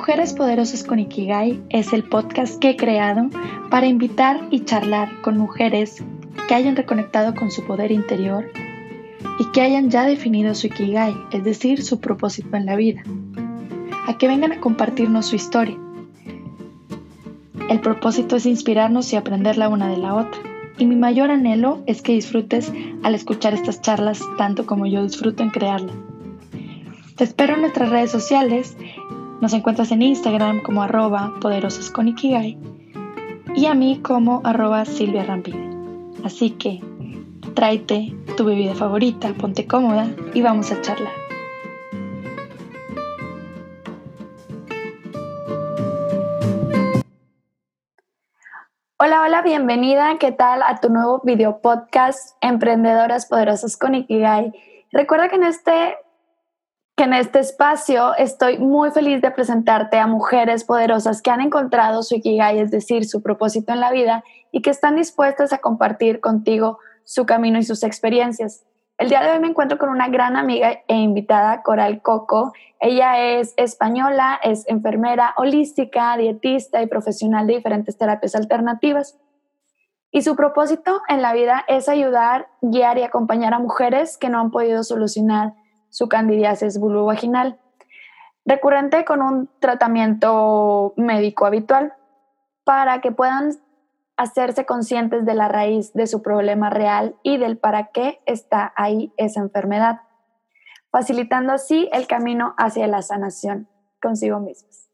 Mujeres Poderosas con Ikigai es el podcast que he creado para invitar y charlar con mujeres que hayan reconectado con su poder interior y que hayan ya definido su Ikigai, es decir, su propósito en la vida, a que vengan a compartirnos su historia. El propósito es inspirarnos y aprender la una de la otra, y mi mayor anhelo es que disfrutes al escuchar estas charlas tanto como yo disfruto en crearlas. Te espero en nuestras redes sociales nos encuentras en Instagram como arroba poderosas con Ikigai y a mí como arroba Silvia Rampide. Así que tráete tu bebida favorita, ponte cómoda y vamos a charlar. Hola, hola, bienvenida. ¿Qué tal a tu nuevo video podcast Emprendedoras Poderosas con Ikigai? Recuerda que en este en este espacio estoy muy feliz de presentarte a mujeres poderosas que han encontrado su Ikigai, es decir, su propósito en la vida y que están dispuestas a compartir contigo su camino y sus experiencias. El día de hoy me encuentro con una gran amiga e invitada, Coral Coco. Ella es española, es enfermera holística, dietista y profesional de diferentes terapias alternativas. Y su propósito en la vida es ayudar, guiar y acompañar a mujeres que no han podido solucionar su candidiasis vulvovaginal, recurrente con un tratamiento médico habitual para que puedan hacerse conscientes de la raíz de su problema real y del para qué está ahí esa enfermedad, facilitando así el camino hacia la sanación consigo mismos.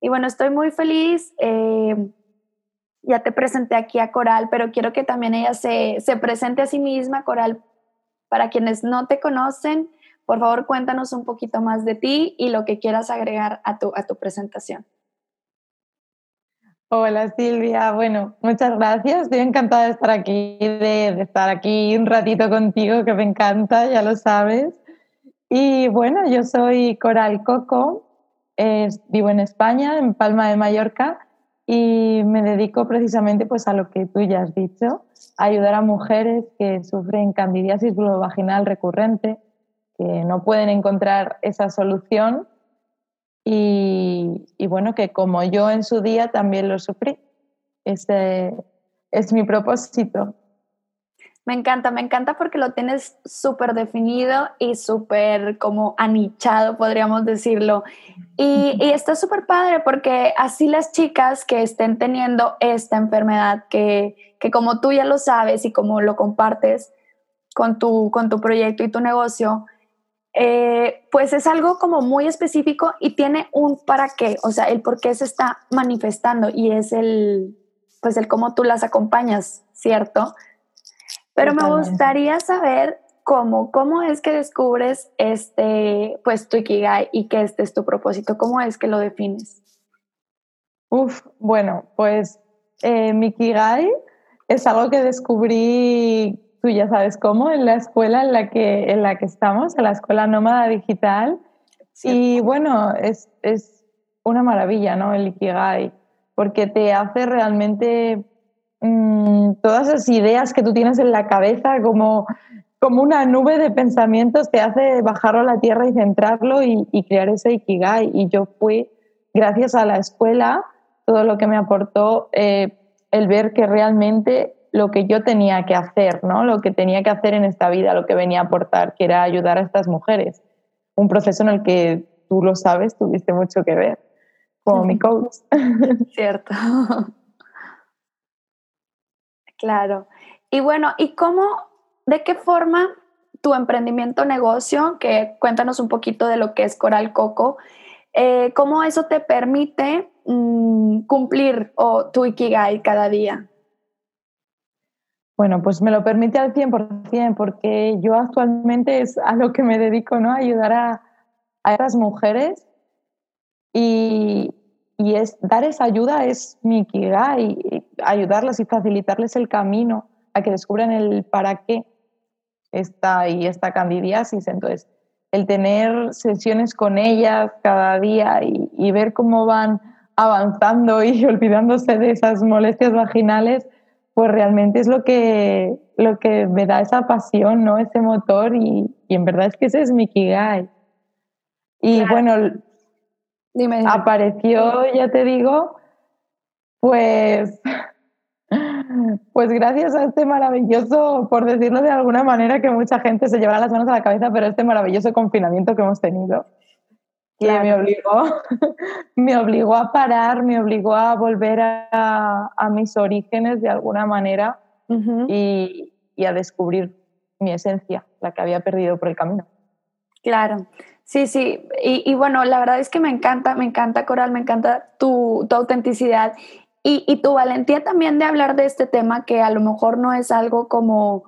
Y bueno, estoy muy feliz. Eh, ya te presenté aquí a Coral, pero quiero que también ella se, se presente a sí misma, Coral. Para quienes no te conocen, por favor, cuéntanos un poquito más de ti y lo que quieras agregar a tu, a tu presentación. Hola Silvia, bueno, muchas gracias. Estoy encantada de estar aquí, de, estar aquí un ratito contigo, que me encanta, ya lo sabes. Y bueno, yo soy Coral Coco, vivo en España, en Palma de Mallorca, y me dedico precisamente pues, a lo que tú ya has dicho, ayudar a mujeres que sufren candidiasis vulvovaginal recurrente que no pueden encontrar esa solución y, bueno, que como yo en su día también lo sufrí. Ese es mi propósito. Me encanta, me encanta porque lo tienes súper definido y súper como anichado, podríamos decirlo. Y, y está súper padre porque así las chicas que estén teniendo esta enfermedad, que, que como tú ya lo sabes y como lo compartes con tu, con tu proyecto y tu negocio, eh, pues es algo como muy específico y tiene un para qué, o sea, el por qué se está manifestando y es el, pues el cómo tú las acompañas, ¿cierto? Pero me gustaría saber cómo, cómo es que descubres este, pues tu Ikigai y que este es tu propósito, cómo es que lo defines. Uf, bueno, pues eh, mi Ikigai es algo que descubrí tú ya sabes cómo, en la escuela en la que, en la que estamos, en la escuela nómada digital. Y bueno, es, es, una maravilla, ¿no? El Ikigai, porque te hace realmente mm, todas esas ideas que tú tienes en la cabeza como, como una nube de pensamientos, te hace bajarlo a la tierra y centrarlo y, crear ese Ikigai. Y yo fui, gracias a la escuela, todo lo que me aportó eh, el ver que realmente lo que yo tenía que hacer, ¿no? Lo que tenía que hacer en esta vida, lo que venía a aportar, que era ayudar a estas mujeres. Un proceso en el que tú lo sabes, tuviste mucho que ver, como mi coach. Cierto. Claro. Y bueno, ¿y cómo, de qué forma tu emprendimiento negocio, que cuéntanos un poquito de lo que es Coral Coco, eh, cómo eso te permite mm, cumplir o tu Ikigai cada día? Bueno, pues me lo permite al 100% porque yo actualmente es a lo que me dedico, ¿no? ayudar a, a esas mujeres y, y, es, dar esa ayuda es mi kigai, y ayudarlas y facilitarles el camino a que descubran el para qué está ahí esta candidiasis. Entonces, el tener sesiones con ellas cada día y, y ver cómo van avanzando y olvidándose de esas molestias vaginales, pues realmente es lo que, lo que me da esa pasión, ¿no? Ese motor y, en verdad es que ese es mi Kigai. Y bueno, apareció, ya te digo, pues, pues gracias a este maravilloso, por decirlo de alguna manera, que mucha gente se llevará las manos a la cabeza, pero este maravilloso confinamiento que hemos tenido, que me obligó, me obligó a parar, me obligó a volver a, mis orígenes de alguna manera y, y a descubrir mi esencia, la que había perdido por el camino. Claro, sí, sí. Y, bueno, la verdad es que me encanta, me encanta Coral, me encanta tu, tu autenticidad y, y, tu valentía también de hablar de este tema que a lo mejor no es algo como,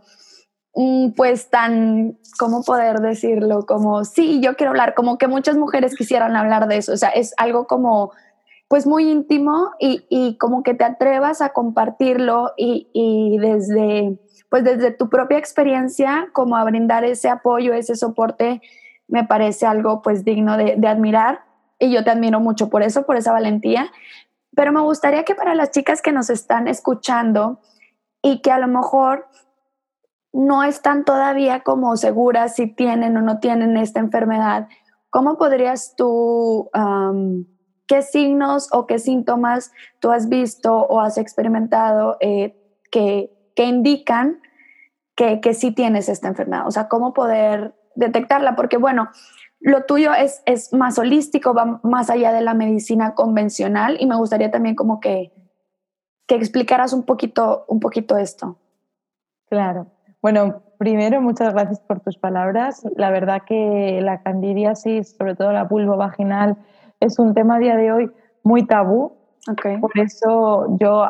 pues tan, ¿cómo poder decirlo? Como, sí, yo quiero hablar, como que muchas mujeres quisieran hablar de eso. O sea, es algo como pues muy íntimo y, y como que te atrevas a compartirlo y, y desde pues desde tu propia experiencia, como a brindar ese apoyo, ese soporte, me parece algo pues digno de, admirar y yo te admiro mucho por eso, por esa valentía. Pero me gustaría que para las chicas que nos están escuchando y que a lo mejor no están todavía como seguras si tienen o no tienen esta enfermedad, ¿cómo podrías tú, qué signos o qué síntomas tú has visto o has experimentado eh, que que indican que, que sí tienes esta enfermedad. O sea, cómo poder detectarla, porque bueno, lo tuyo es, es más holístico, va más allá de la medicina convencional y me gustaría también como que, que explicaras un poquito, un poquito esto. Claro. Bueno, primero, muchas gracias por tus palabras. La verdad que la candidiasis, sobre todo la vulva vaginal, es un tema a día de hoy muy tabú. Okay. Por eso yo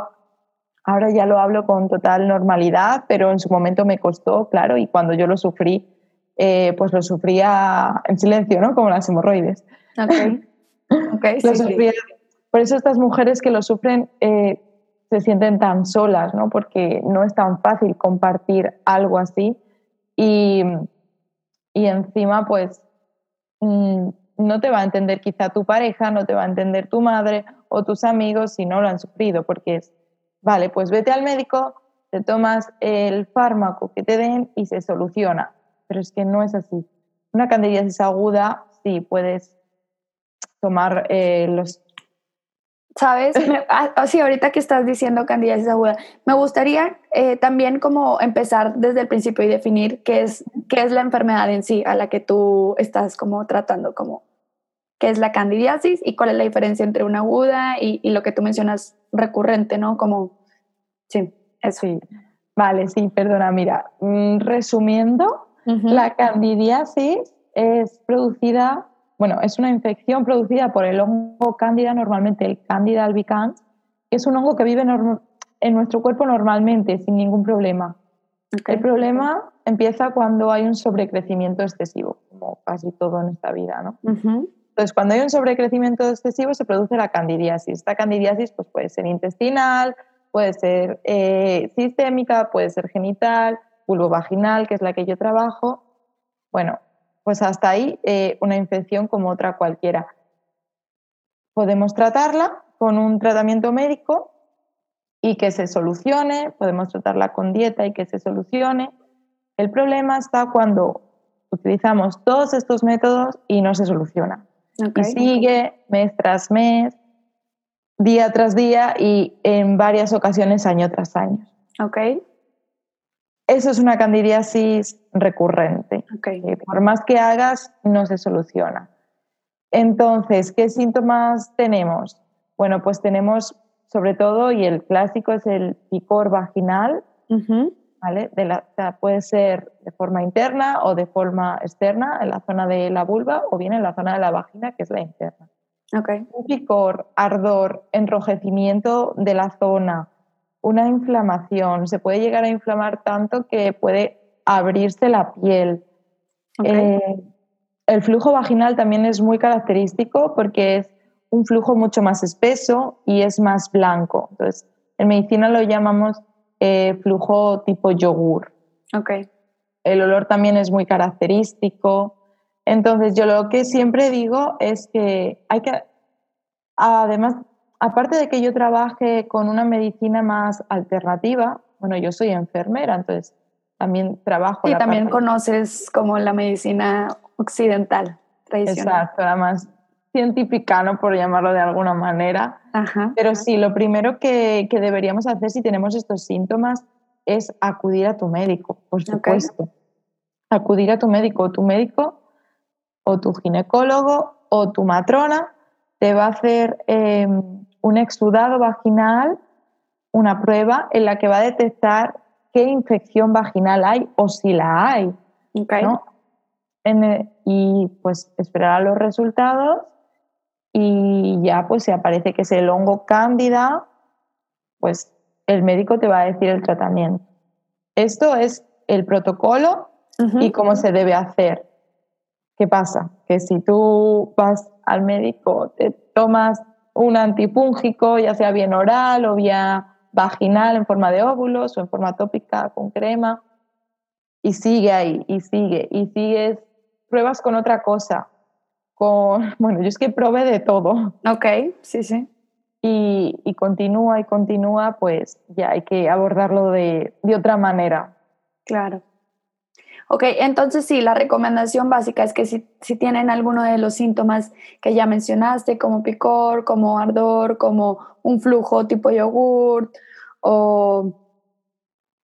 Ahora ya lo hablo con total normalidad, pero en su momento me costó, claro, y cuando yo lo sufrí, eh, pues lo sufría en silencio, ¿no? Como las hemorroides. Okay. Okay, sí, Por eso estas mujeres que lo sufren eh, se sienten tan solas, ¿no? Porque no es tan fácil compartir algo así. Y, y encima, pues, mm, no te va a entender quizá tu pareja, no te va a entender tu madre o tus amigos si no lo han sufrido, porque es Vale, pues vete al médico, te tomas el fármaco que te den y se soluciona. Pero es que no es así. Una candidiasis aguda, sí, puedes tomar eh, los... ¿Sabes? Ah, ah, sí, ahorita que estás diciendo candidiasis aguda, me gustaría eh, también como empezar desde el principio y definir qué es, qué es la enfermedad en sí a la que tú estás como tratando, como qué es la candidiasis y cuál es la diferencia entre una aguda y, y lo que tú mencionas recurrente, ¿no? Como, sí, eso. Sí. Vale, sí, perdona, mira, mm, resumiendo, la candidiasis es producida, bueno, es una infección producida por el hongo cándida, normalmente el Candida albicans, que es un hongo que vive en nuestro cuerpo normalmente, sin ningún problema. El problema empieza cuando hay un sobrecrecimiento excesivo, como casi todo en esta vida, ¿no? Entonces, cuando hay un sobrecrecimiento excesivo se produce la candidiasis. Esta candidiasis pues, puede ser intestinal, puede ser eh, sistémica, puede ser genital, vulvovaginal, que es la que yo trabajo. Bueno, pues hasta ahí eh, una infección como otra cualquiera. Podemos tratarla con un tratamiento médico y que se solucione, podemos tratarla con dieta y que se solucione. El problema está cuando utilizamos todos estos métodos y no se soluciona. Y sigue mes tras mes, día tras día y en varias ocasiones año tras año. Ok. Eso es una candidiasis recurrente. Okay. por más que hagas, no se soluciona. Entonces, ¿qué síntomas tenemos? Bueno, pues tenemos sobre todo, y el clásico es el picor vaginal, de la, puede ser de forma interna o de forma externa en la zona de la vulva o bien en la zona de la vagina, que es la interna. Okay. Un picor, ardor, enrojecimiento de la zona, una inflamación. Se puede llegar a inflamar tanto que puede abrirse la piel. Eh, el flujo vaginal también es muy característico porque es un flujo mucho más espeso y es más blanco. Entonces, en medicina lo llamamos eh, flujo tipo yogur. Okay. El olor también es muy característico. Entonces, yo lo que siempre digo es que hay que, además, aparte de que yo trabaje con una medicina más alternativa, bueno, yo soy enfermera, entonces también trabajo. Y también conoces como la medicina occidental tradicional. Exacto, además científica, Por llamarlo de alguna manera. Pero sí, lo primero que, deberíamos hacer si tenemos estos síntomas es acudir a tu médico, por supuesto. Acudir a tu médico. Tu médico o tu ginecólogo o tu matrona te va a hacer em, un exudado vaginal, una prueba en la que va a detectar qué infección vaginal hay o si la hay. y pues esperar los resultados y ya pues si aparece que es el hongo cándida, pues el médico te va a decir el tratamiento. Esto es el protocolo y cómo se debe hacer. ¿Qué pasa? Que si tú vas al médico, te tomas un antipúngico, ya sea bien oral o vía vaginal en forma de óvulos o en forma tópica con crema, y sigue ahí, y sigue, y sigues, pruebas con otra cosa, con, bueno, yo es que probé de todo. Ok, sí, sí. Y, y continúa y continúa, pues ya hay que abordarlo de, de otra manera. Claro. Ok, entonces sí, la recomendación básica es que si, si, tienen alguno de los síntomas que ya mencionaste, como picor, como ardor, como un flujo tipo yogurt, o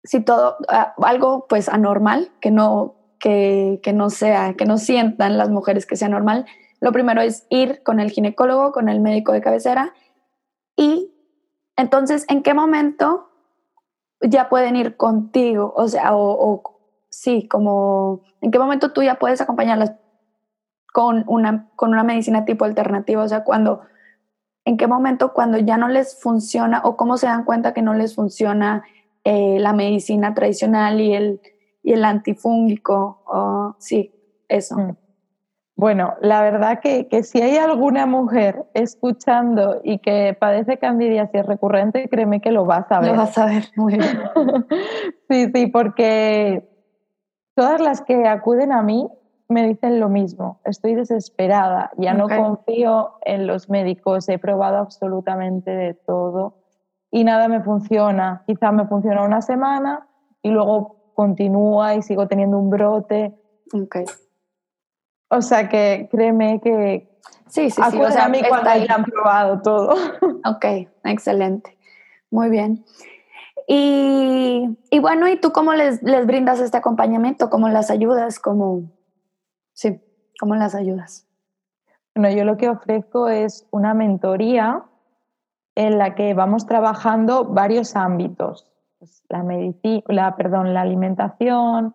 si todo, algo pues anormal, que no, que, que no sea, que no sientan las mujeres que sea normal, lo primero es ir con el ginecólogo, con el médico de cabecera, y entonces, ¿en qué momento ya pueden ir contigo? O sea, o sí, como en qué momento tú ya puedes acompañarlas con una, con una medicina tipo alternativa, o sea, cuando, en qué momento cuando ya no les funciona o cómo se dan cuenta que no les funciona eh, la medicina tradicional y el, y el antifúngico, o, sí, eso. Mm. Bueno, la verdad que, que, si hay alguna mujer escuchando y que padece candidiasis recurrente, créeme que lo vas a ver. Lo vas a ver, muy bien. sí, sí, porque Todas las que acuden a mí me dicen lo mismo, estoy desesperada, ya no confío en los médicos, he probado absolutamente de todo y nada me funciona. Quizá me funciona una semana y luego continúa y sigo teniendo un brote. Okay. O sea que créeme que sí, sí, sí. O sea, a mí cuando hayan probado todo. Ok, excelente. Muy bien. Y, y, bueno, ¿y tú cómo les, les, brindas este acompañamiento? ¿Cómo las ayudas? ¿Cómo, sí, ¿cómo las ayudas? Bueno, yo lo que ofrezco es una mentoría en la que vamos trabajando varios ámbitos. Pues la, la, perdón, la alimentación,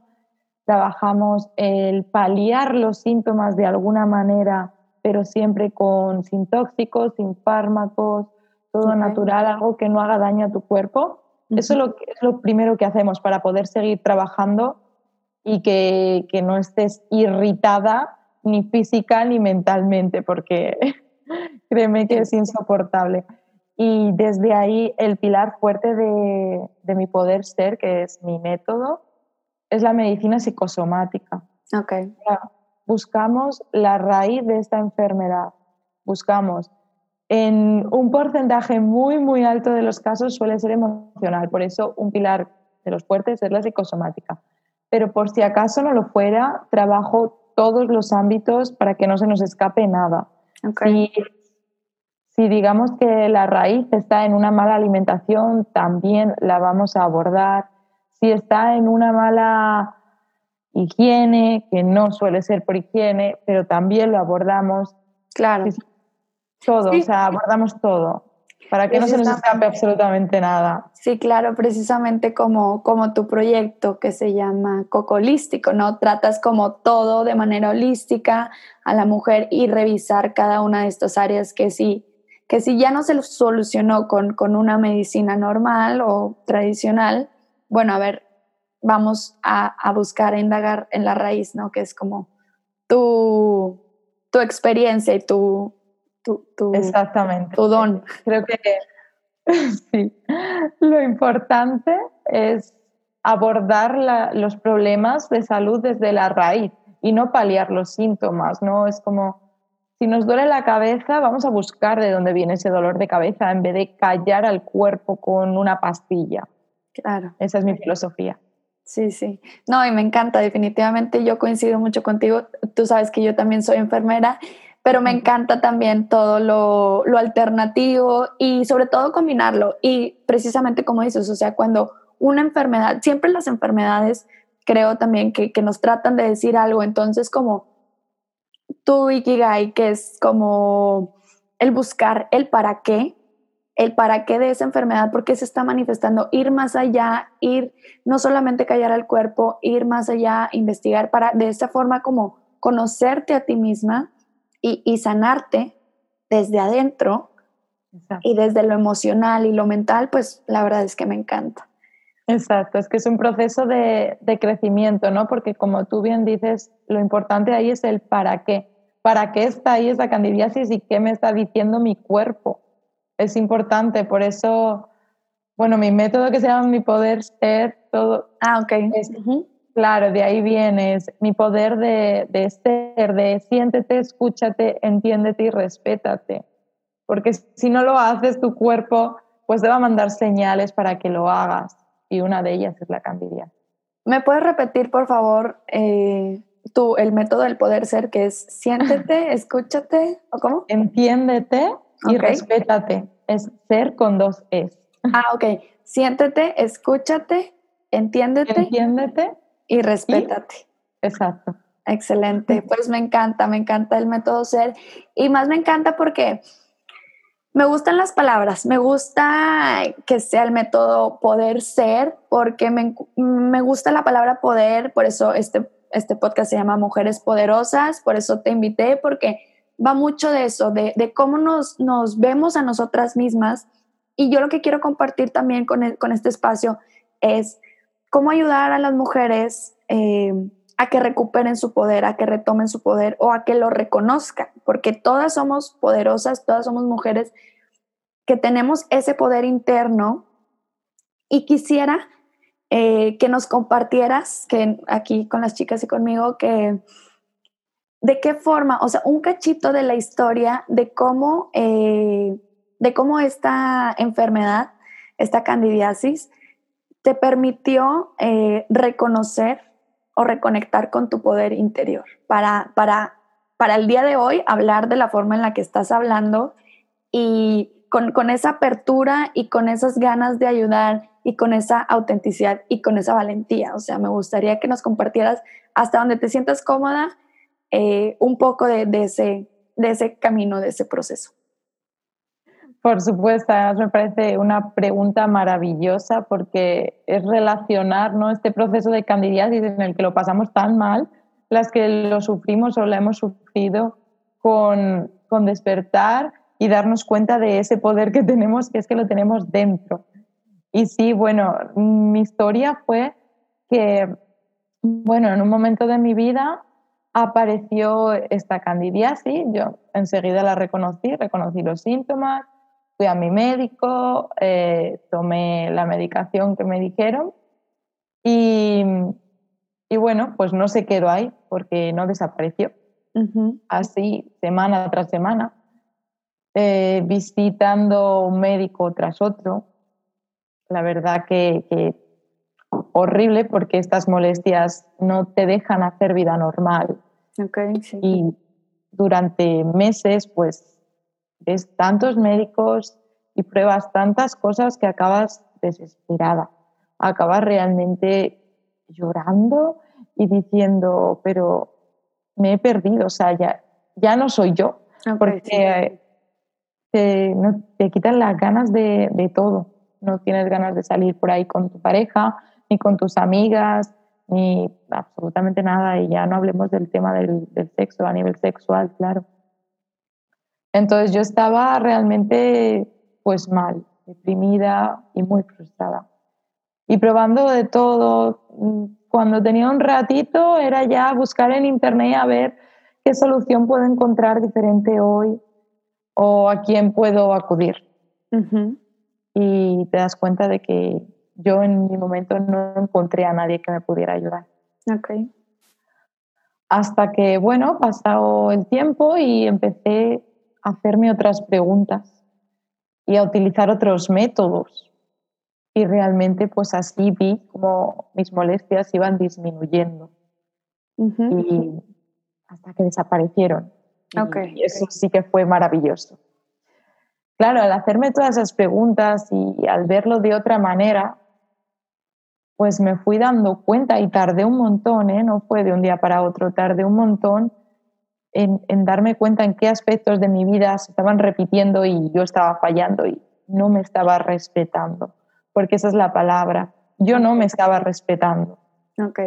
trabajamos el paliar los síntomas de alguna manera, pero siempre con, sin tóxicos, sin fármacos, todo natural, algo que no haga daño a tu cuerpo eso es lo, es lo primero que hacemos para poder seguir trabajando y que, que no estés irritada ni física ni mentalmente, porque créeme que es insoportable. Y desde ahí el pilar fuerte de, de, mi poder ser, que es mi método, es la medicina psicosomática. Okay. Buscamos la raíz de esta enfermedad, buscamos en un porcentaje muy, muy alto de los casos suele ser emocional, por eso un pilar de los fuertes es la psicosomática. Pero por si acaso no lo fuera, trabajo todos los ámbitos para que no se nos escape nada. Si, si digamos que la raíz está en una mala alimentación, también la vamos a abordar. Si está en una mala higiene, que no suele ser por higiene, pero también lo abordamos. Claro. Todo, o sea, abordamos todo, para que no se nos escape absolutamente nada. Sí, claro, precisamente como, como tu proyecto que se llama Coco Holístico, ¿no? Tratas como todo de manera holística a la mujer y revisar cada una de estas áreas que sí, que si ya no se solucionó con, con una medicina normal o tradicional, bueno, a ver, vamos a, a buscar, a indagar en la raíz, ¿no? Que es como tu, tu experiencia y tu, tu, Exactamente. tu don. Creo que sí. Lo importante es abordar los problemas de salud desde la raíz y no paliar los síntomas, ¿no? Es como, si nos duele la cabeza, vamos a buscar de dónde viene ese dolor de cabeza en vez de callar al cuerpo con una pastilla. Claro. Esa es mi filosofía. Sí, sí. No, y me encanta, definitivamente yo coincido mucho contigo. Tú sabes que yo también soy enfermera pero me encanta también todo lo, lo, alternativo y sobre todo combinarlo. Y precisamente como dices, o sea, cuando una enfermedad, siempre las enfermedades creo también que, que nos tratan de decir algo, entonces como tu Ikigai, que es como el buscar el para qué, el para qué de esa enfermedad, por qué se está manifestando, ir más allá, ir no solamente callar al cuerpo, ir más allá, investigar para de esta forma como conocerte a ti misma y, sanarte desde adentro y desde lo emocional y lo mental, pues la verdad es que me encanta. Exacto, es que es un proceso de, de, crecimiento, ¿no? Porque como tú bien dices, lo importante ahí es el para qué. ¿Para qué está ahí esa candidiasis y qué me está diciendo mi cuerpo? es importante, por eso, bueno, mi método que se llama mi poder ser, todo. Ah, ok. Claro, de ahí viene, mi poder de, de ser, de siéntete, escúchate, entiéndete y respétate. Porque si no lo haces, tu cuerpo pues te va a mandar señales para que lo hagas. Y una de ellas es la candidiasis. ¿Me puedes repetir, por favor, eh, tú, el método del poder ser, que es siéntete, escúchate, ¿o cómo? Entiéndete, y respétate. Es ser con dos es. Ah, ok. Siéntete, escúchate, entiéndete. Entiéndete. Y respétate. exacto. Excelente. Pues me encanta, me encanta el método ser. Y más me encanta porque me gustan las palabras, me gusta que sea el método poder ser, porque me, me gusta la palabra poder, por eso este, este podcast se llama Mujeres Poderosas, por eso te invité, porque va mucho de eso, de, cómo nos, nos, vemos a nosotras mismas. Y yo lo que quiero compartir también con, con este espacio es cómo ayudar a las mujeres eh, a que recuperen su poder, a que retomen su poder o a que lo reconozcan, porque todas somos poderosas, todas somos mujeres que tenemos ese poder interno. Y quisiera eh, que nos compartieras, que aquí con las chicas y conmigo, que de qué forma, o sea, un cachito de la historia de cómo, eh, de cómo esta enfermedad, esta candidiasis, te permitió eh, reconocer o reconectar con tu poder interior para, para, para el día de hoy hablar de la forma en la que estás hablando y con, con esa apertura y con esas ganas de ayudar y con esa autenticidad y con esa valentía. O sea, me gustaría que nos compartieras hasta donde te sientas cómoda eh, un poco de, ese, de ese camino, de ese proceso. Por supuesto, me parece una pregunta maravillosa porque es relacionar ¿no? este proceso de candidiasis en el que lo pasamos tan mal, las que lo sufrimos o lo hemos sufrido, con, con despertar y darnos cuenta de ese poder que tenemos, que es que lo tenemos dentro. Y sí, bueno, mi historia fue que, bueno, en un momento de mi vida apareció esta candidiasis, yo enseguida la reconocí, reconocí los síntomas, fui a mi médico, eh, tomé la medicación que me dijeron y, y, bueno, pues no se quedó ahí porque no desapareció. Así, semana tras semana, eh, visitando un médico tras otro. La verdad que, que horrible porque estas molestias no te dejan hacer vida normal. Y durante meses, pues, ves tantos médicos y pruebas tantas cosas que acabas desesperada. Acabas realmente llorando y diciendo, pero me he perdido, o sea, ya, ya no soy yo. porque te, no, te, quitan las ganas de, de todo. No tienes ganas de salir por ahí con tu pareja, ni con tus amigas, ni absolutamente nada, y ya no hablemos del tema del, sexo a nivel sexual, claro. Entonces yo estaba realmente pues mal, deprimida y muy frustrada. Y probando de todo, cuando tenía un ratito era ya buscar en internet a ver qué solución puedo encontrar diferente hoy o a quién puedo acudir. Y te das cuenta de que yo en mi momento no encontré a nadie que me pudiera ayudar. Okay. Hasta que, bueno, pasado el tiempo y empecé a hacerme otras preguntas y a utilizar otros métodos. Y realmente, pues así vi como mis molestias iban disminuyendo. Y hasta que desaparecieron. Y eso sí que fue maravilloso. Claro, al hacerme todas esas preguntas y al verlo de otra manera, pues me fui dando cuenta y tardé un montón, ¿eh? no fue de un día para otro, tardé un montón en, en, darme cuenta en qué aspectos de mi vida se estaban repitiendo y yo estaba fallando y no me estaba respetando, porque esa es la palabra, yo no me estaba respetando. Ok.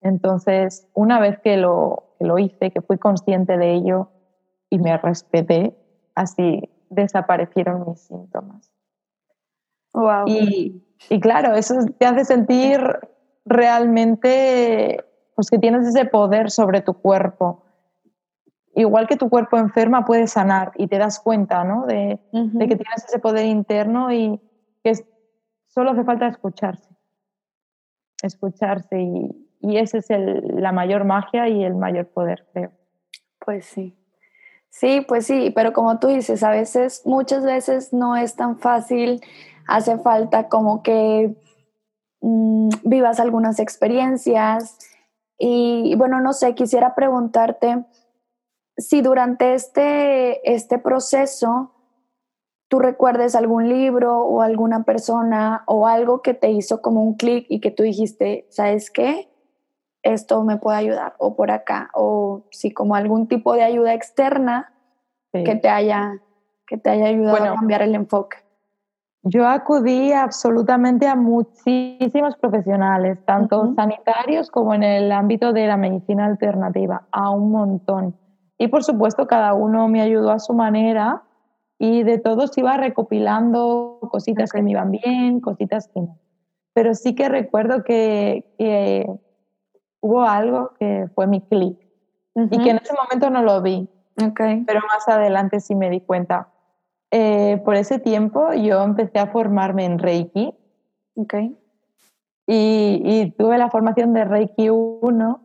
Entonces, una vez que lo, que lo hice, que fui consciente de ello y me respeté, así desaparecieron mis síntomas. Wow. Y, y claro, eso te hace sentir realmente pues que tienes ese poder sobre tu cuerpo. Igual que tu cuerpo enferma puede sanar y te das cuenta ¿no? de, de que tienes ese poder interno y que solo hace falta escucharse. Escucharse y, y esa es el, la mayor magia y el mayor poder, creo. Pues sí. Sí, pues sí, pero como tú dices, a veces, muchas veces no es tan fácil hace falta como que mm, vivas algunas experiencias. Y, bueno, no sé, quisiera preguntarte si durante este, este proceso tú recuerdes algún libro o alguna persona o algo que te hizo como un clic y que tú dijiste, ¿sabes qué? Esto me puede ayudar o por acá o si como algún tipo de ayuda externa que te haya que te haya ayudado a cambiar el enfoque. Yo acudí absolutamente a muchísimos profesionales, tanto sanitarios como en el ámbito de la medicina alternativa, a un montón. Y por supuesto, cada uno me ayudó a su manera y de todos iba recopilando cositas que me iban bien, cositas que no. Pero sí que recuerdo que, hubo algo que fue mi clic y que en ese momento no lo vi. Okay. Pero más adelante sí me di cuenta eh, por ese tiempo yo empecé a formarme en Reiki. Okay. Y, tuve la formación de Reiki 1.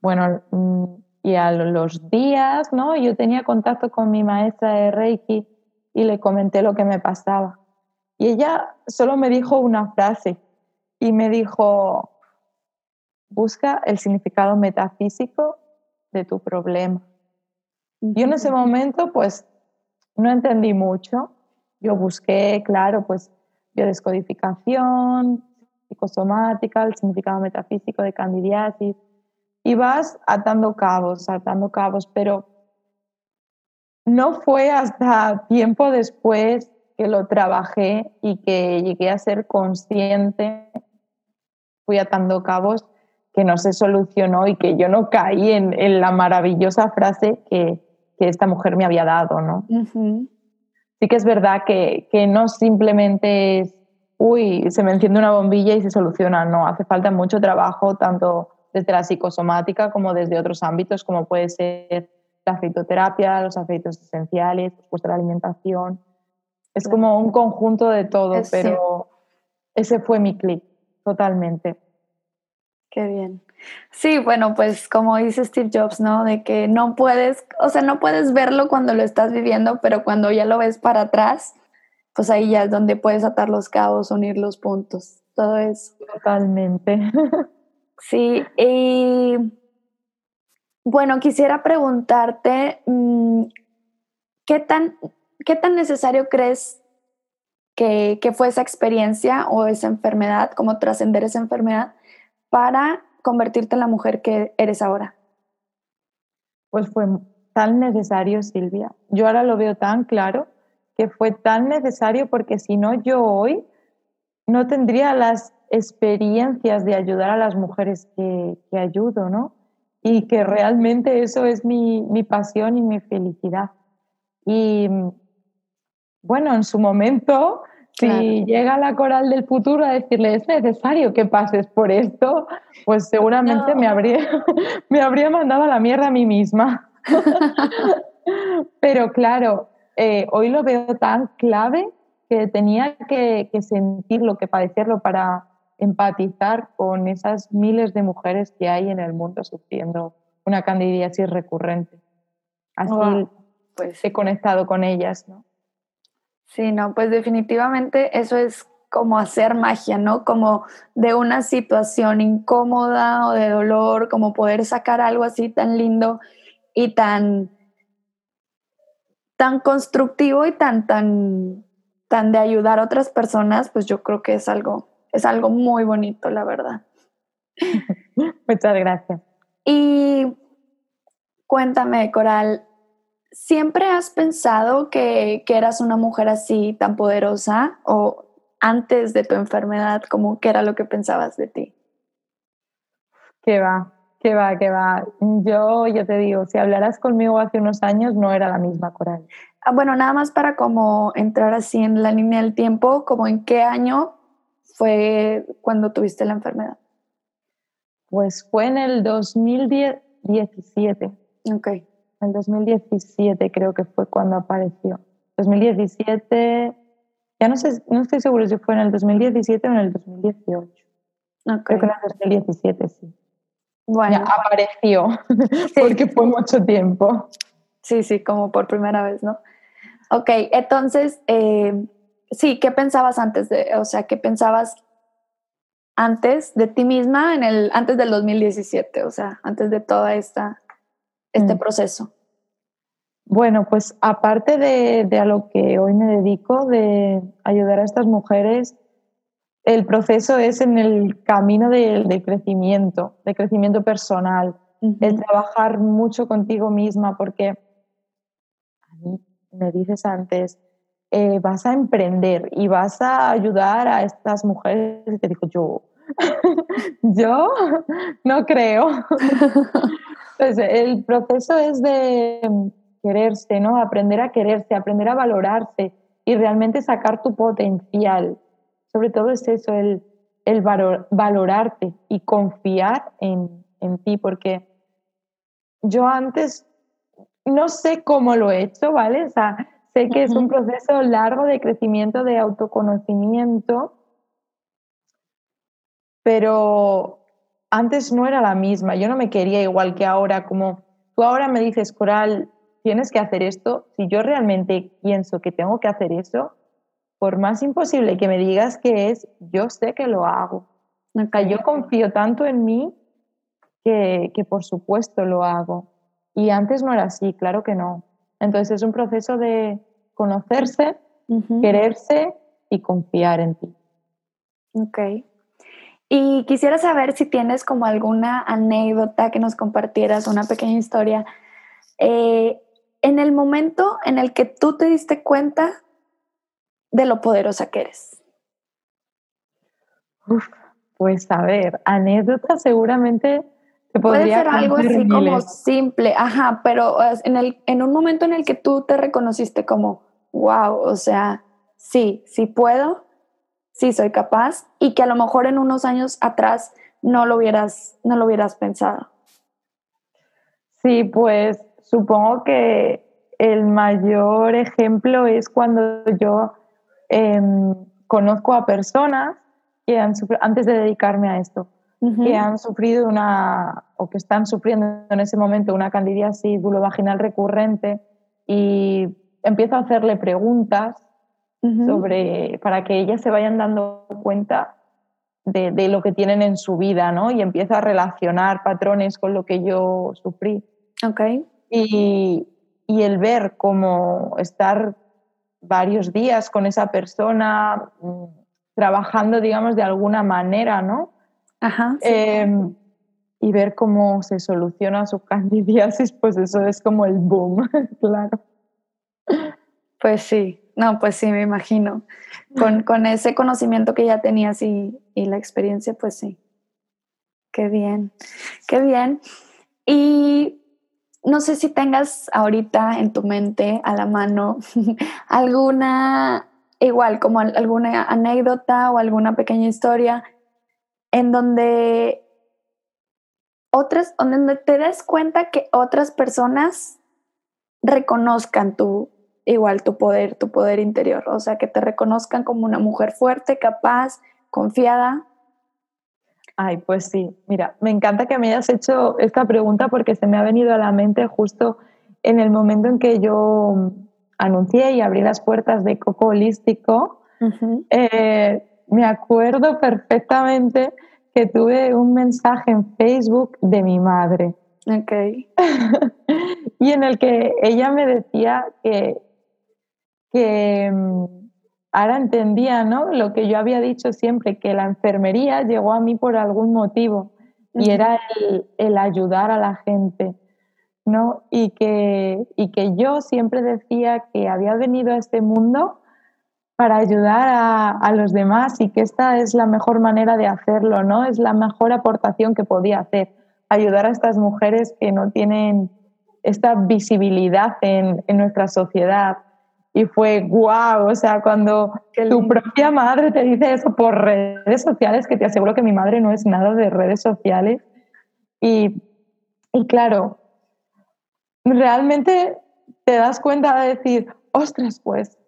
Bueno, mm, y a los días, ¿no? Yo tenía contacto con mi maestra de Reiki y le comenté lo que me pasaba. Y ella solo me dijo una frase y me dijo, busca el significado metafísico de tu problema. Yo en ese momento, pues no entendí mucho. Yo busqué, claro, pues biodescodificación, psicosomática, el significado metafísico de candidiasis, y vas atando cabos, atando cabos, pero no fue hasta tiempo después que lo trabajé y que llegué a ser consciente, fui atando cabos, que no se solucionó y que yo no caí en, en la maravillosa frase que, que esta mujer me había dado, ¿no? Sí que es verdad que, que, no simplemente es, uy, se me enciende una bombilla y se soluciona, no, hace falta mucho trabajo, tanto desde la psicosomática como desde otros ámbitos, como puede ser la fitoterapia, los aceites esenciales, pues la alimentación. Es como un conjunto de todo, pero ese fue mi clic, totalmente. Qué bien. Sí, bueno, pues como dice Steve Jobs, ¿no? De que no puedes, o sea, no puedes verlo cuando lo estás viviendo, pero cuando ya lo ves para atrás, pues ahí ya es donde puedes atar los cabos, unir los puntos, todo eso. Totalmente. Sí, y bueno, quisiera preguntarte, mm, ¿qué tan, qué tan necesario crees que, que fue esa experiencia o esa enfermedad, como trascender esa enfermedad, para convertirte en la mujer que eres ahora? Pues fue tan necesario, Silvia. Yo ahora lo veo tan claro que fue tan necesario porque si no, yo hoy no tendría las experiencias de ayudar a las mujeres que, que ayudo, ¿no? Y que realmente eso es mi, mi pasión y mi felicidad. Y bueno, en su momento si llega la coral del futuro a decirle es necesario que pases por esto, pues seguramente me, habría, me habría mandado a la mierda a mí misma. Pero claro, eh, hoy lo veo tan clave que tenía que, que, sentirlo, que padecerlo para empatizar con esas miles de mujeres que hay en el mundo sufriendo una candidiasis recurrente. Así pues he conectado con ellas, ¿no? Sí, no, pues definitivamente eso es como hacer magia, ¿no? Como de una situación incómoda o de dolor, como poder sacar algo así tan lindo y tan, tan constructivo y tan, tan, tan de ayudar a otras personas, pues yo creo que es algo, es algo muy bonito, la verdad. Muchas gracias. Y cuéntame, Coral, ¿siempre has pensado que, que, eras una mujer así tan poderosa o antes de tu enfermedad, como qué era lo que pensabas de ti? Que va, que va, que va. Yo, yo te digo, si hablaras conmigo hace unos años, no era la misma Coral. Ah, bueno, nada más para como entrar así en la línea del tiempo, como en qué año fue cuando tuviste la enfermedad. Pues fue en el 2017. Ok. En el 2017 creo que fue cuando apareció. 2017, ya no sé, no estoy seguro si fue en el 2017 o en el 2018. Okay. Creo que en el 2017, sí. Bueno. Ya apareció, porque fue mucho tiempo. Sí, sí, como por primera vez, ¿no? Ok, entonces, eh, sí, ¿qué pensabas antes de, o sea, qué pensabas antes de ti misma en el antes del 2017, o sea, antes de toda esta este mm. proceso? Bueno, pues aparte de, de, a lo que hoy me dedico, de ayudar a estas mujeres, el proceso es en el camino de, de crecimiento, de crecimiento personal, el trabajar mucho contigo misma, porque a mí me dices antes, eh, vas a emprender y vas a ayudar a estas mujeres. Y te digo, yo, yo no creo. Entonces, el proceso es de quererse, ¿no? Aprender a quererse, aprender a valorarse y realmente sacar tu potencial. Sobre todo es eso, el, el valorarte y confiar en, en ti, porque yo antes no sé cómo lo he hecho, ¿vale? O sea, sé que es un proceso largo de crecimiento, de autoconocimiento, pero antes no era la misma. Yo no me quería igual que ahora, como tú ahora me dices, Coral, tienes que hacer esto. Si yo realmente pienso que tengo que hacer eso, por más imposible que me digas que es, yo sé que lo hago. O sea, yo confío tanto en mí que, que por supuesto lo hago. Y antes no era así, claro que no. Entonces es un proceso de conocerse, quererse y confiar en ti. Ok. Y quisiera saber si tienes como alguna anécdota que nos compartieras, una pequeña historia. Eh, en el momento en el que tú te diste cuenta de lo poderosa que eres. pues a ver, anécdota seguramente Puede ser algo así como simple, ajá, pero en, el, en un momento en el que tú te reconociste como, wow, o sea, sí, sí puedo, sí soy capaz, y que a lo mejor en unos años atrás no lo hubieras, no lo hubieras pensado. Sí, pues supongo que el mayor ejemplo es cuando yo em, conozco a personas que han, antes de dedicarme a esto, que han sufrido una, o que están sufriendo en ese momento una candidiasis vaginal recurrente y empiezo a hacerle preguntas sobre, para que ellas se vayan dando cuenta de, de, lo que tienen en su vida, ¿no? Y empiezo a relacionar patrones con lo que yo sufrí. Ok. Y, y el ver cómo estar varios días con esa persona mm, trabajando, digamos, de alguna manera, ¿no? Ajá. Em, y ver cómo se soluciona su candidiasis, pues eso es como el boom, claro. Pues sí, no, pues sí, me imagino. Con, con ese conocimiento que ya tenías y, y, la experiencia, pues sí. Qué bien, qué bien. Y no sé si tengas ahorita en tu mente, a la mano, alguna, igual como alguna anécdota o alguna pequeña historia en donde otras, donde te des cuenta que otras personas reconozcan tu, igual tu poder, tu poder interior, o sea, que te reconozcan como una mujer fuerte, capaz, confiada. Ay, pues sí, mira, me encanta que me hayas hecho esta pregunta porque se me ha venido a la mente justo en el momento en que yo anuncié y abrí las puertas de Coco Holístico me acuerdo perfectamente que tuve un mensaje en Facebook de mi madre. Ok. y en el que ella me decía que, que mm, ahora entendía ¿no? lo que yo había dicho siempre, que la enfermería llegó a mí por algún motivo y era el, el, ayudar a la gente. ¿no? Y, que, y que yo siempre decía que había venido a este mundo para ayudar a, a, los demás y que esta es la mejor manera de hacerlo, ¿no? Es la mejor aportación que podía hacer, ayudar a estas mujeres que no tienen esta visibilidad en, en nuestra sociedad. Y fue guau, o sea, cuando tu propia madre te dice eso por redes sociales, que te aseguro que mi madre no es nada de redes sociales. Y, y claro, realmente te das cuenta de decir, ostras, pues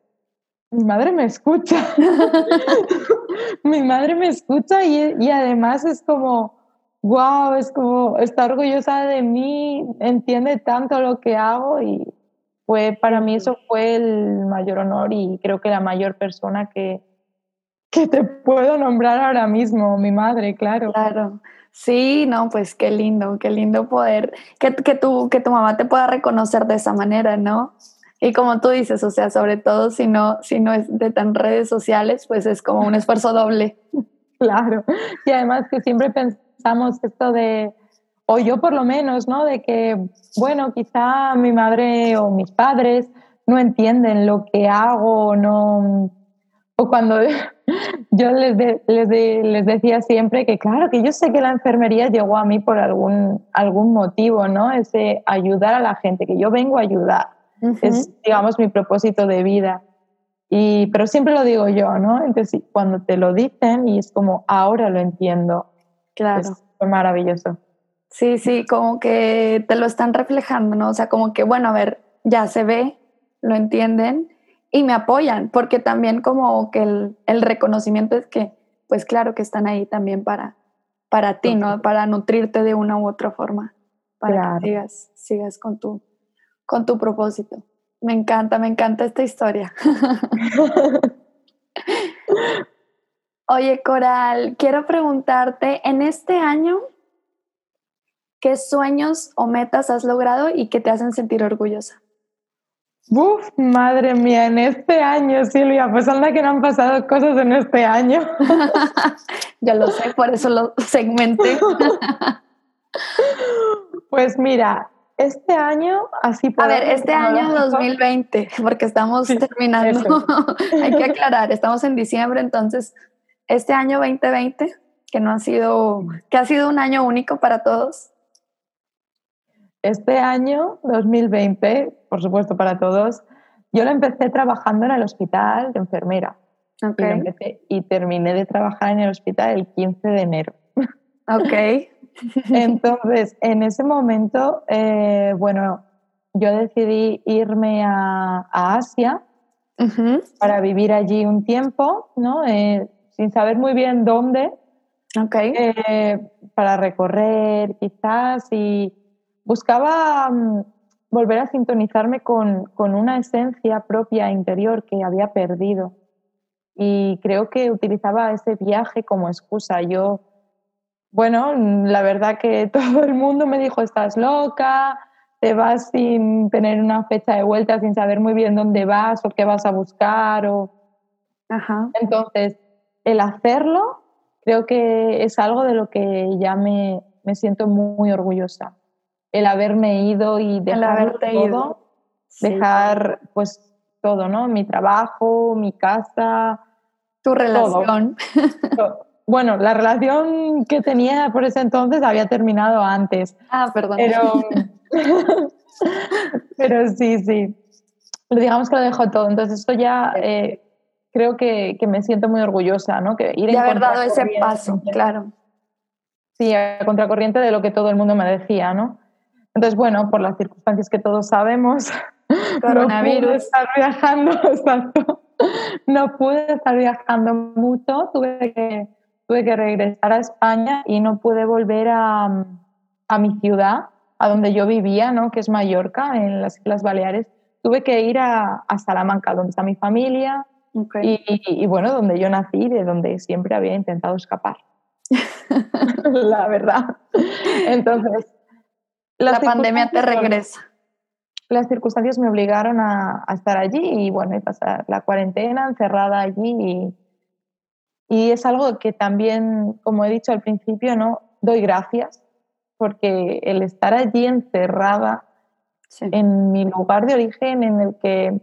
mi madre me escucha. mi madre me escucha y, y, además es como, wow, es como, está orgullosa de mí, entiende tanto lo que hago y fue, para mí eso fue el mayor honor y creo que la mayor persona que, que te puedo nombrar ahora mismo, mi madre, claro. Claro. Sí, no, pues qué lindo, qué lindo poder, que, que, tu, que tu mamá te pueda reconocer de esa manera, ¿no? Y como tú dices, o sea, sobre todo si no, si no es de tan redes sociales, pues es como un esfuerzo doble. Claro. Y además que siempre pensamos esto de, o yo por lo menos, ¿no? De que, bueno, quizá mi madre o mis padres no entienden lo que hago, no... O cuando yo les, les, les, decía siempre que, claro, que yo sé que la enfermería llegó a mí por algún, algún motivo, ¿no? Ese ayudar a la gente, que yo vengo a ayudar es, digamos, mi propósito de vida. Y, pero siempre lo digo yo, ¿no? Entonces, cuando te lo dicen y es como, ahora lo entiendo. Claro. Es maravilloso. Sí, sí, como que te lo están reflejando, ¿no? O sea, como que, bueno, a ver, ya se ve, lo entienden y me apoyan, porque también como que el, el reconocimiento es que, pues claro que están ahí también para, para ti, ¿no? Para nutrirte de una u otra forma, para que sigas, sigas con tu, con tu propósito. Me encanta, me encanta esta historia. Oye, Coral, quiero preguntarte, en este año, ¿qué sueños o metas has logrado y que te hacen sentir orgullosa? Uf, madre mía, en este año, Silvia, pues anda que no han pasado cosas en este año. Ya lo sé, por eso lo segmenté. pues mira, este año, así A ver, este año 2020, porque estamos terminando. Hay que aclarar, estamos en diciembre, entonces, este año 2020, que no ha sido, que ha sido un año único para todos. Este año 2020, por supuesto para todos, yo lo empecé trabajando en el hospital de enfermera. Y, y terminé de trabajar en el hospital el 15 de enero. Ok. Entonces, en ese momento, eh, bueno, yo decidí irme a, Asia para vivir allí un tiempo, ¿no? Eh, sin saber muy bien dónde. Okay. Eh, para recorrer quizás y buscaba mm, volver a sintonizarme con, con, una esencia propia interior que había perdido. Y creo que utilizaba ese viaje como excusa. Yo bueno, la verdad que todo el mundo me dijo, estás loca, te vas sin tener una fecha de vuelta, sin saber muy bien dónde vas o qué vas a buscar. O... Ajá. Entonces, el hacerlo creo que es algo de lo que ya me, me siento muy orgullosa. El haberme ido y dejar todo, ido. dejar pues todo, ¿no? Mi trabajo, mi casa. Tu relación. Todo bueno, la relación que tenía por ese entonces había terminado antes. Ah, perdón. Pero, pero sí, sí. Digamos que lo dejo todo. Entonces, esto ya eh, creo que, que, me siento muy orgullosa, ¿no? Que ir de haber dado ese paso, claro. Sí, a contracorriente de lo que todo el mundo me decía, ¿no? Entonces, bueno, por las circunstancias que todos sabemos, coronavirus. No pude estar viajando, exacto. No pude estar viajando mucho, tuve que tuve que regresar a España y no pude volver a, a mi ciudad, a donde yo vivía, ¿no? que es Mallorca, en las Islas Baleares. Tuve que ir a, a Salamanca, donde está mi familia y, y, bueno, donde yo nací, de donde siempre había intentado escapar. la verdad. Entonces, la pandemia te regresa. las circunstancias me obligaron a, estar allí y bueno, y pasar la cuarentena encerrada allí y, y es algo que también, como he dicho al principio, ¿no? doy gracias porque el estar allí encerrada en mi lugar de origen en el que,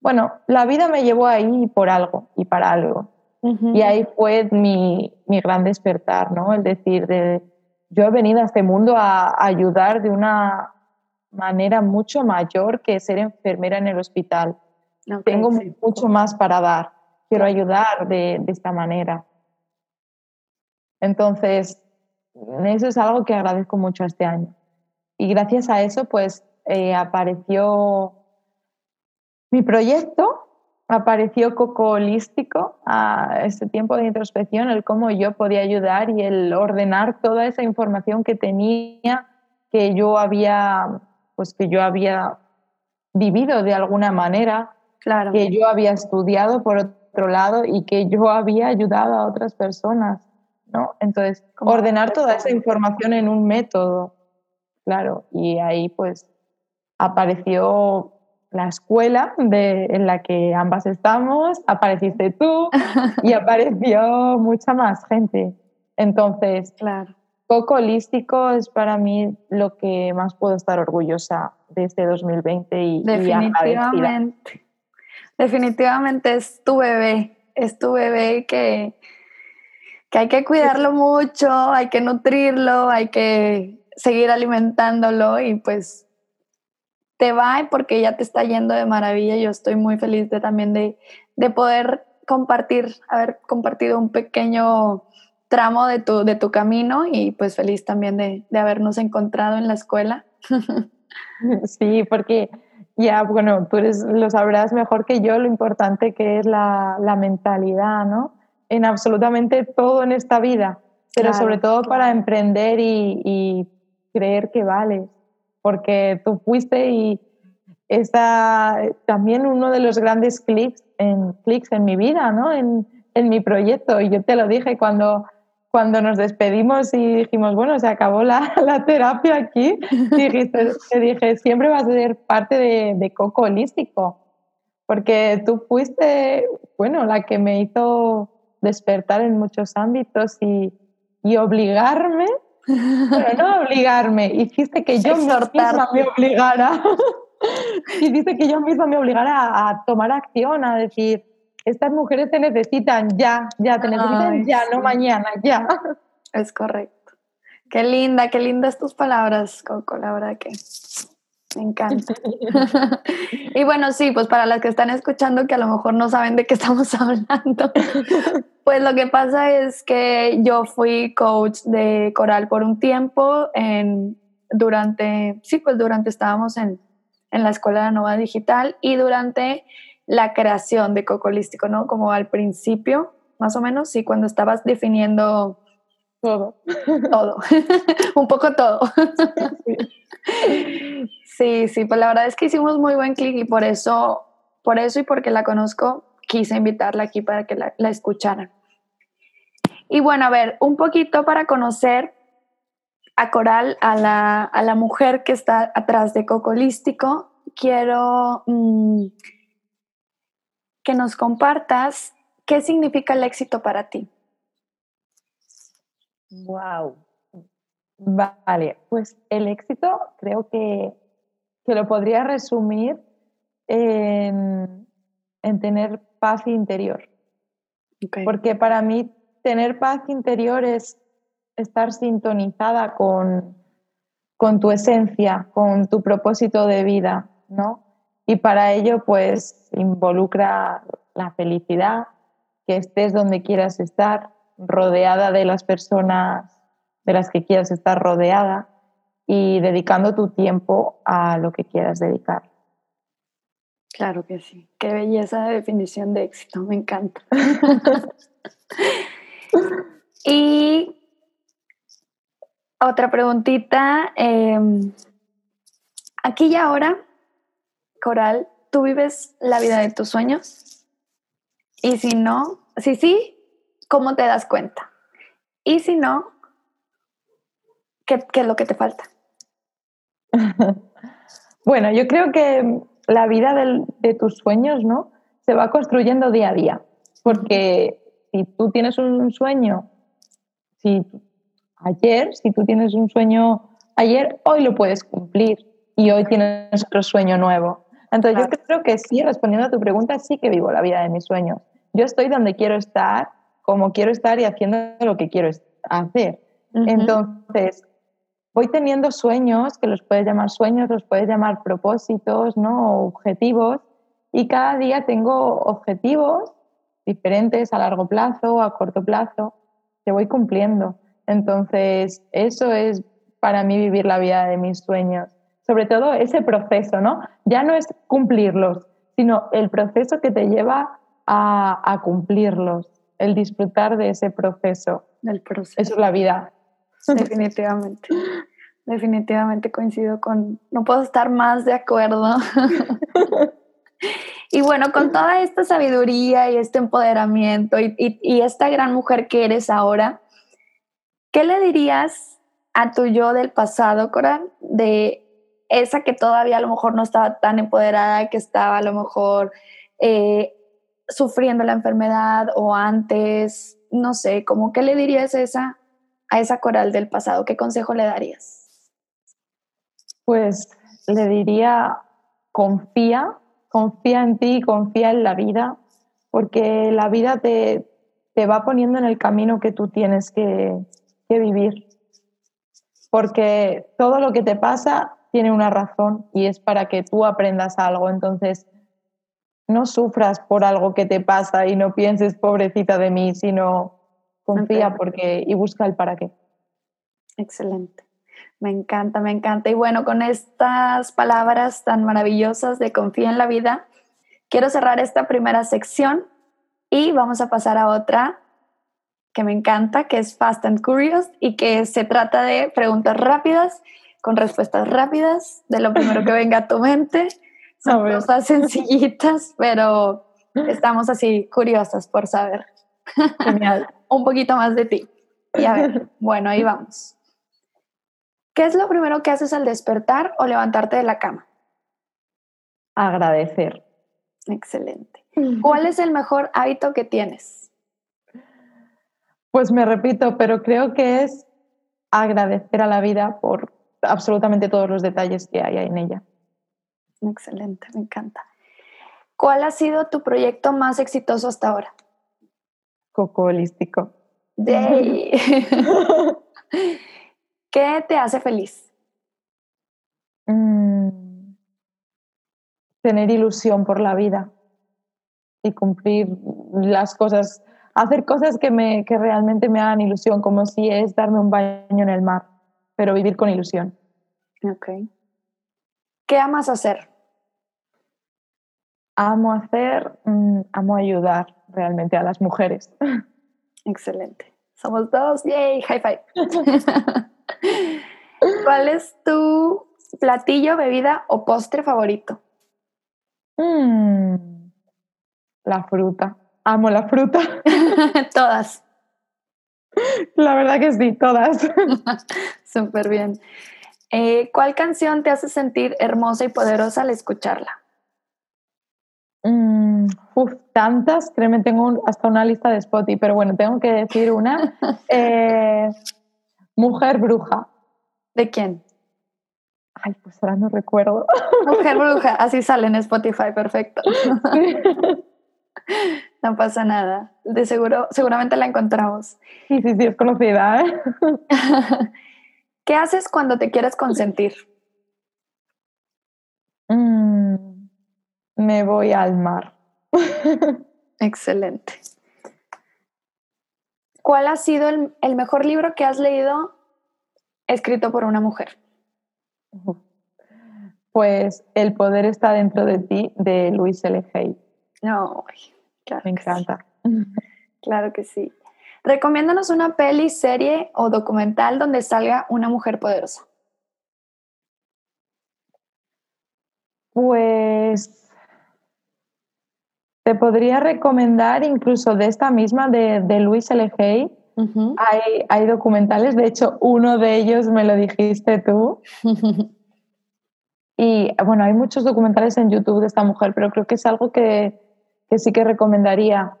bueno, la vida me llevó ahí por algo y para algo. Y ahí fue mi, mi, gran despertar, ¿no? El decir, de, yo he venido a este mundo a ayudar de una manera mucho mayor que ser enfermera en el hospital. Tengo mucho más para dar. Quiero ayudar de, de, esta manera. Entonces, eso es algo que agradezco mucho este año. Y gracias a eso, pues, eh, apareció mi proyecto, apareció Coco Holístico a este tiempo de introspección, el cómo yo podía ayudar y el ordenar toda esa información que tenía, que yo había pues que yo había vivido de alguna manera, claro. que yo había estudiado por lado y que yo había ayudado a otras personas, ¿no? Entonces, ordenar toda esa información en un método, claro, y ahí pues apareció la escuela de, en la que ambas estamos, apareciste tú y apareció mucha más gente. Entonces, claro. Coco holístico es para mí lo que más puedo estar orgullosa de este 2020 y definitivamente, definitivamente es tu bebé, es tu bebé que, que hay que cuidarlo mucho, hay que nutrirlo, hay que seguir alimentándolo y pues te va porque ya te está yendo de maravilla. Yo estoy muy feliz de también de, de poder compartir, haber compartido un pequeño tramo de tu, de tu camino y pues feliz también de, de habernos encontrado en la escuela. Sí, porque ya, bueno, tú lo sabrás mejor que yo lo importante que es la, la mentalidad, ¿no? En absolutamente todo en esta vida, pero sobre todo para emprender y, y, creer que vales, porque tú fuiste y está también uno de los grandes clics en, clics en mi vida, ¿no? En, en mi proyecto. Y yo te lo dije cuando cuando nos despedimos y dijimos, bueno, se acabó la, la terapia aquí, dijiste, te dije, siempre vas a ser parte de, de, Coco Holístico, porque tú fuiste, bueno, la que me hizo despertar en muchos ámbitos y, y obligarme, bueno, no obligarme, hiciste que yo misma me obligara, hiciste que yo misma me obligara a tomar acción, a decir, estas mujeres te necesitan ya, ya, te necesitan ya, no mañana, ya. Es correcto. Qué linda, qué lindas tus palabras, Coco, la verdad que me encanta. y bueno, sí, pues para las que están escuchando que a lo mejor no saben de qué estamos hablando, pues lo que pasa es que yo fui coach de coral por un tiempo en, durante, sí, pues durante estábamos en, en la escuela de Nova Digital y durante la creación de Cocolístico, ¿no? Como al principio, más o menos, sí, cuando estabas definiendo todo. Todo. Un poco todo. sí. sí, pues la verdad es que hicimos muy buen clic y por eso, por eso y porque la conozco, quise invitarla aquí para que la, la escucharan. Y bueno, a ver, un poquito para conocer a Coral, a la, a la mujer que está atrás de Cocolístico, quiero mm, que nos compartas qué significa el éxito para ti. Wow. Vale, pues el éxito creo que, que lo podría resumir en, en tener paz interior. Porque para mí tener paz interior es estar sintonizada con, con tu esencia, con tu propósito de vida, ¿no? Y para ello, pues, involucra la felicidad, que estés donde quieras estar, rodeada de las personas de las que quieras estar rodeada y dedicando tu tiempo a lo que quieras dedicar. Claro que sí. Qué belleza de definición de éxito, me encanta. y otra preguntita. Em, aquí y ahora, Coral, ¿tú vives la vida de tus sueños? Y si no, si sí, ¿cómo te das cuenta? Y si no, ¿qué, es lo que te falta? Bueno, yo creo que la vida de tus sueños, ¿no? Se va construyendo día a día. Porque si tú tienes un sueño, si ayer, si tú tienes un sueño ayer, hoy lo puedes cumplir y hoy tienes otro sueño nuevo. Entonces yo creo que sí, respondiendo a tu pregunta, sí que vivo la vida de mis sueños. Yo estoy donde quiero estar, como quiero estar y haciendo lo que quiero hacer. Entonces, voy teniendo sueños, que los puedes llamar sueños, los puedes llamar propósitos, ¿no? objetivos, y cada día tengo objetivos diferentes a largo plazo, a corto plazo, que voy cumpliendo. Entonces, eso es para mí vivir la vida de mis sueños. Sobre todo ese proceso, ¿no? Ya no es cumplirlos, sino el proceso que te lleva a, a cumplirlos, el disfrutar de ese proceso. Del proceso. Eso es la vida. Definitivamente. Definitivamente coincido con, no puedo estar más de acuerdo. y bueno, con toda esta sabiduría y este empoderamiento y, y, esta gran mujer que eres ahora, ¿qué le dirías a tu yo del pasado, Coral, de esa que todavía a lo mejor no estaba tan empoderada, que estaba a lo mejor eh, sufriendo la enfermedad o antes, no sé, como qué le dirías esa a esa coral del pasado? ¿Qué consejo le darías? Pues le diría, confía, confía en ti, confía en la vida, porque la vida te, te va poniendo en el camino que tú tienes que, que vivir. Porque todo lo que te pasa tiene una razón y es para que tú aprendas algo. Entonces, no sufras por algo que te pasa y no pienses, pobrecita de mí, sino confía porque y busca el para qué. Excelente. Me encanta, me encanta. Y bueno, con estas palabras tan maravillosas de confía en la vida, quiero cerrar esta primera sección y vamos a pasar a otra que me encanta, que es Fast and Curious y que se trata de preguntas rápidas con respuestas rápidas de lo primero que venga a tu mente. Son cosas sencillitas, pero estamos así curiosas por saber. Genial. Un poquito más de ti. Y a ver, bueno, ahí vamos. ¿Qué es lo primero que haces al despertar o levantarte de la cama? Agradecer. Excelente. ¿Cuál es el mejor hábito que tienes? Pues me repito, pero creo que es agradecer a la vida por absolutamente todos los detalles que hay en ella. Excelente, me encanta. ¿Cuál ha sido tu proyecto más exitoso hasta ahora? coco holístico. ¿Qué te hace feliz? Mm, tener ilusión por la vida y cumplir las cosas, hacer cosas que, me, que realmente me hagan ilusión, como si es darme un baño en el mar, pero vivir con ilusión. Ok. ¿Qué amas hacer? Amo hacer, mm, amo ayudar realmente a las mujeres. Excelente. Somos dos, yay, high five. ¿Cuál es tu platillo, bebida o postre favorito? Mm, la fruta. Amo la fruta. todas. La verdad que sí, todas. Súper bien. Eh, ¿Cuál canción te hace sentir hermosa y poderosa al escucharla? Mm, uf, tantas, créeme, tengo hasta una lista de Spotify, pero bueno, tengo que decir una. Eh, Mujer Bruja. ¿De quién? Ay, pues ahora no recuerdo. Mujer Bruja, así sale en Spotify, perfecto. No pasa nada. De seguro, seguramente la encontramos. Sí, sí, sí, es conocida. ¿eh? ¿Qué haces cuando te quieres consentir? Mm me voy al mar. Excelente. ¿Cuál ha sido el, mejor libro que has leído escrito por una mujer? Pues El poder está dentro de ti de Luis L. Hay. No, claro me encanta. Claro que sí. Recomiéndanos una peli, serie o documental donde salga una mujer poderosa. Pues te podría recomendar incluso de esta misma, de, de Luis L. Hay, hay, documentales, de hecho uno de ellos me lo dijiste tú. Y bueno, hay muchos documentales en YouTube de esta mujer, pero creo que es algo que, que sí que recomendaría.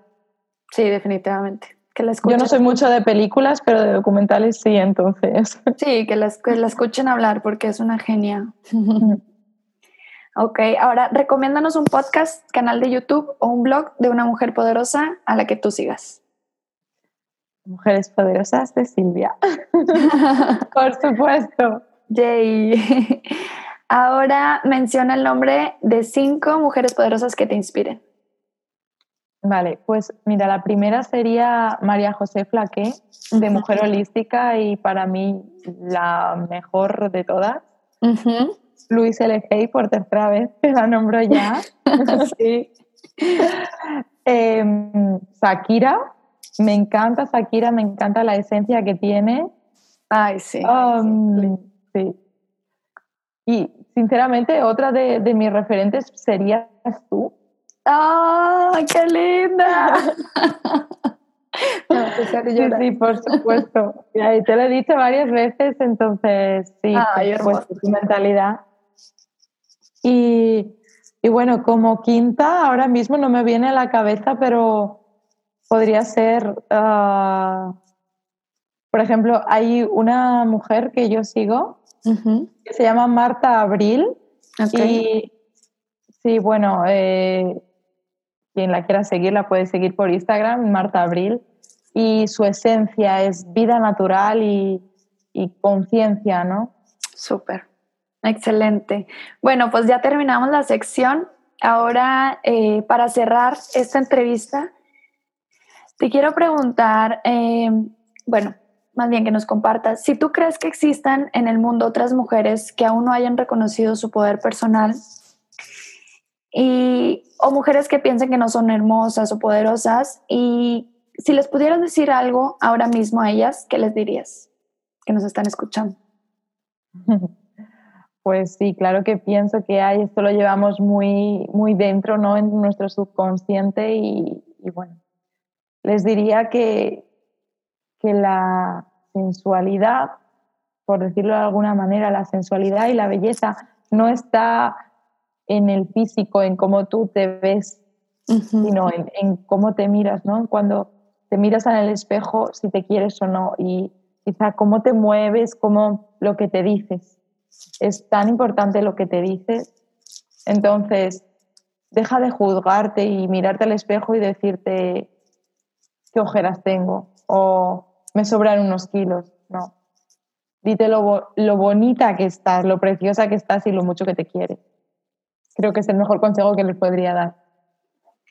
Sí, definitivamente. Que la Yo no soy mucho de películas, pero de documentales sí, entonces. Sí, que la, que la escuchen hablar porque es una genia. ok, ahora recomiéndanos un podcast, canal de YouTube o un blog de una mujer poderosa a la que tú sigas. Mujeres Poderosas de Silvia. Por supuesto. Yay. Ahora menciona el nombre de cinco mujeres poderosas que te inspiren. Vale, pues mira, la primera sería María José Flaqué, de Mujer Holística y para mí la mejor de todas. Luis L.G. por tercera vez, que la nombro ya. sí. Em, Shakira, me encanta Shakira, me encanta la esencia que tiene. Ay, sí. Um, sí. Y sinceramente, otra de, de mis referentes serías tú. ¡Ah, qué linda! sí, sí, por supuesto. Y te lo he dicho varias veces, entonces sí, Ay, por tu mentalidad. Y, y, bueno, como quinta, ahora mismo no me viene a la cabeza, pero podría ser, uh, por ejemplo, hay una mujer que yo sigo que se llama Marta Abril. Y sí, bueno, eh, quien la quiera seguir la puede seguir por Instagram, Marta Abril. Y su esencia es vida natural y, y conciencia, ¿no? Súper, excelente. Bueno, pues ya terminamos la sección. Ahora, eh, para cerrar esta entrevista, te quiero preguntar, eh, bueno, más bien que nos compartas, si tú crees que existan en el mundo otras mujeres que aún no hayan reconocido su poder personal y, o mujeres que piensen que no son hermosas o poderosas y si les pudieras decir algo ahora mismo a ellas, ¿qué les dirías? Que nos están escuchando. Pues sí, claro que pienso que hay, esto lo llevamos muy, muy dentro, ¿no? En nuestro subconsciente y bueno, les diría que, que la sensualidad, por decirlo de alguna manera, la sensualidad y la belleza no está en el físico, en cómo tú te ves, sino en, cómo te miras, ¿no? Cuando te miras en el espejo, si te quieres o no, y quizá cómo te mueves, cómo lo que te dices. Es tan importante lo que te dices. Entonces, deja de juzgarte y mirarte al espejo y decirte, qué ojeras tengo o me sobran unos kilos. No. Dite lo, lo bonita que estás, lo preciosa que estás y lo mucho que te quieres. Creo que es el mejor consejo que les podría dar.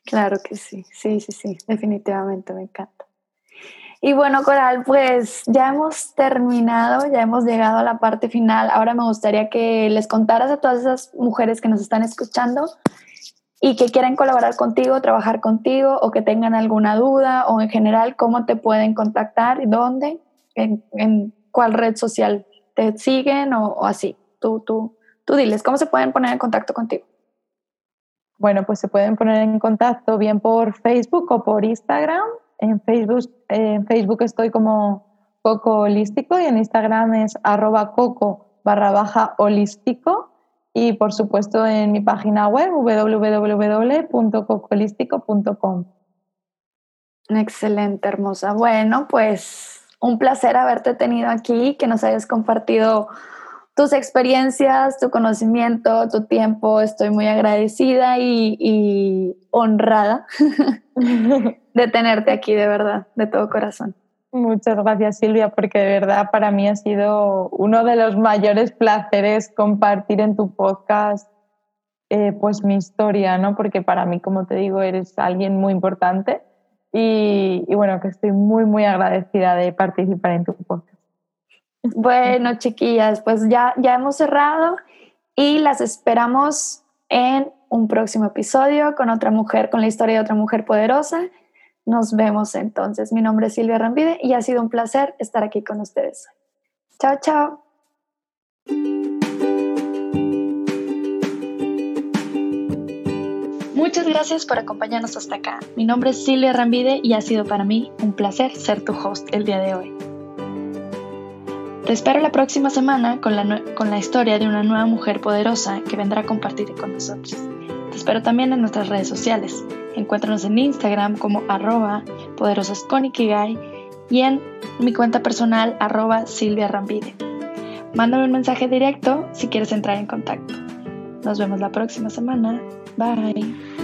Claro que sí, sí, sí, sí, definitivamente me encanta. Y bueno, Coral, pues ya hemos terminado, ya hemos llegado a la parte final. Ahora me gustaría que les contaras a todas esas mujeres que nos están escuchando y que quieran colaborar contigo, trabajar contigo o que tengan alguna duda o en general cómo te pueden contactar, dónde, en, cuál red social te siguen o, así. Tú, tú, tú diles, ¿cómo se pueden poner en contacto contigo? Bueno, pues se pueden poner en contacto bien por Facebook o por Instagram. En Facebook, Facebook estoy como Coco Holístico y en Instagram es arroba coco barra baja holístico y por supuesto en mi página web www.cocolístico.com. Excelente, hermosa. Bueno, pues un placer haberte tenido aquí, que nos hayas compartido tus experiencias, tu conocimiento, tu tiempo. Estoy muy agradecida y, y honrada de tenerte aquí, de verdad, de todo corazón. Muchas gracias Silvia, porque de verdad para mí ha sido uno de los mayores placeres compartir en tu podcast eh, pues mi historia, ¿no? Porque para mí, como te digo, eres alguien muy importante y, y bueno, que estoy muy, muy agradecida de participar en tu podcast. Bueno, chiquillas, pues ya, ya hemos cerrado y las esperamos en un próximo episodio con otra mujer, con la historia de otra mujer poderosa. Nos vemos entonces. Mi nombre es Silvia Rambide y ha sido un placer estar aquí con ustedes. Chao, chao. Muchas gracias por acompañarnos hasta acá. Mi nombre es Silvia Rambide y ha sido para mí un placer ser tu host el día de hoy. Te espero la próxima semana con la, con la historia de una nueva mujer poderosa que vendrá a compartir con nosotros. Te espero también en nuestras redes sociales. Encuéntranos en Instagram como arroba poderosasconikigai y en mi cuenta personal arroba Silvia Rambide. Mándame un mensaje directo si quieres entrar en contacto. Nos vemos la próxima semana. Bye.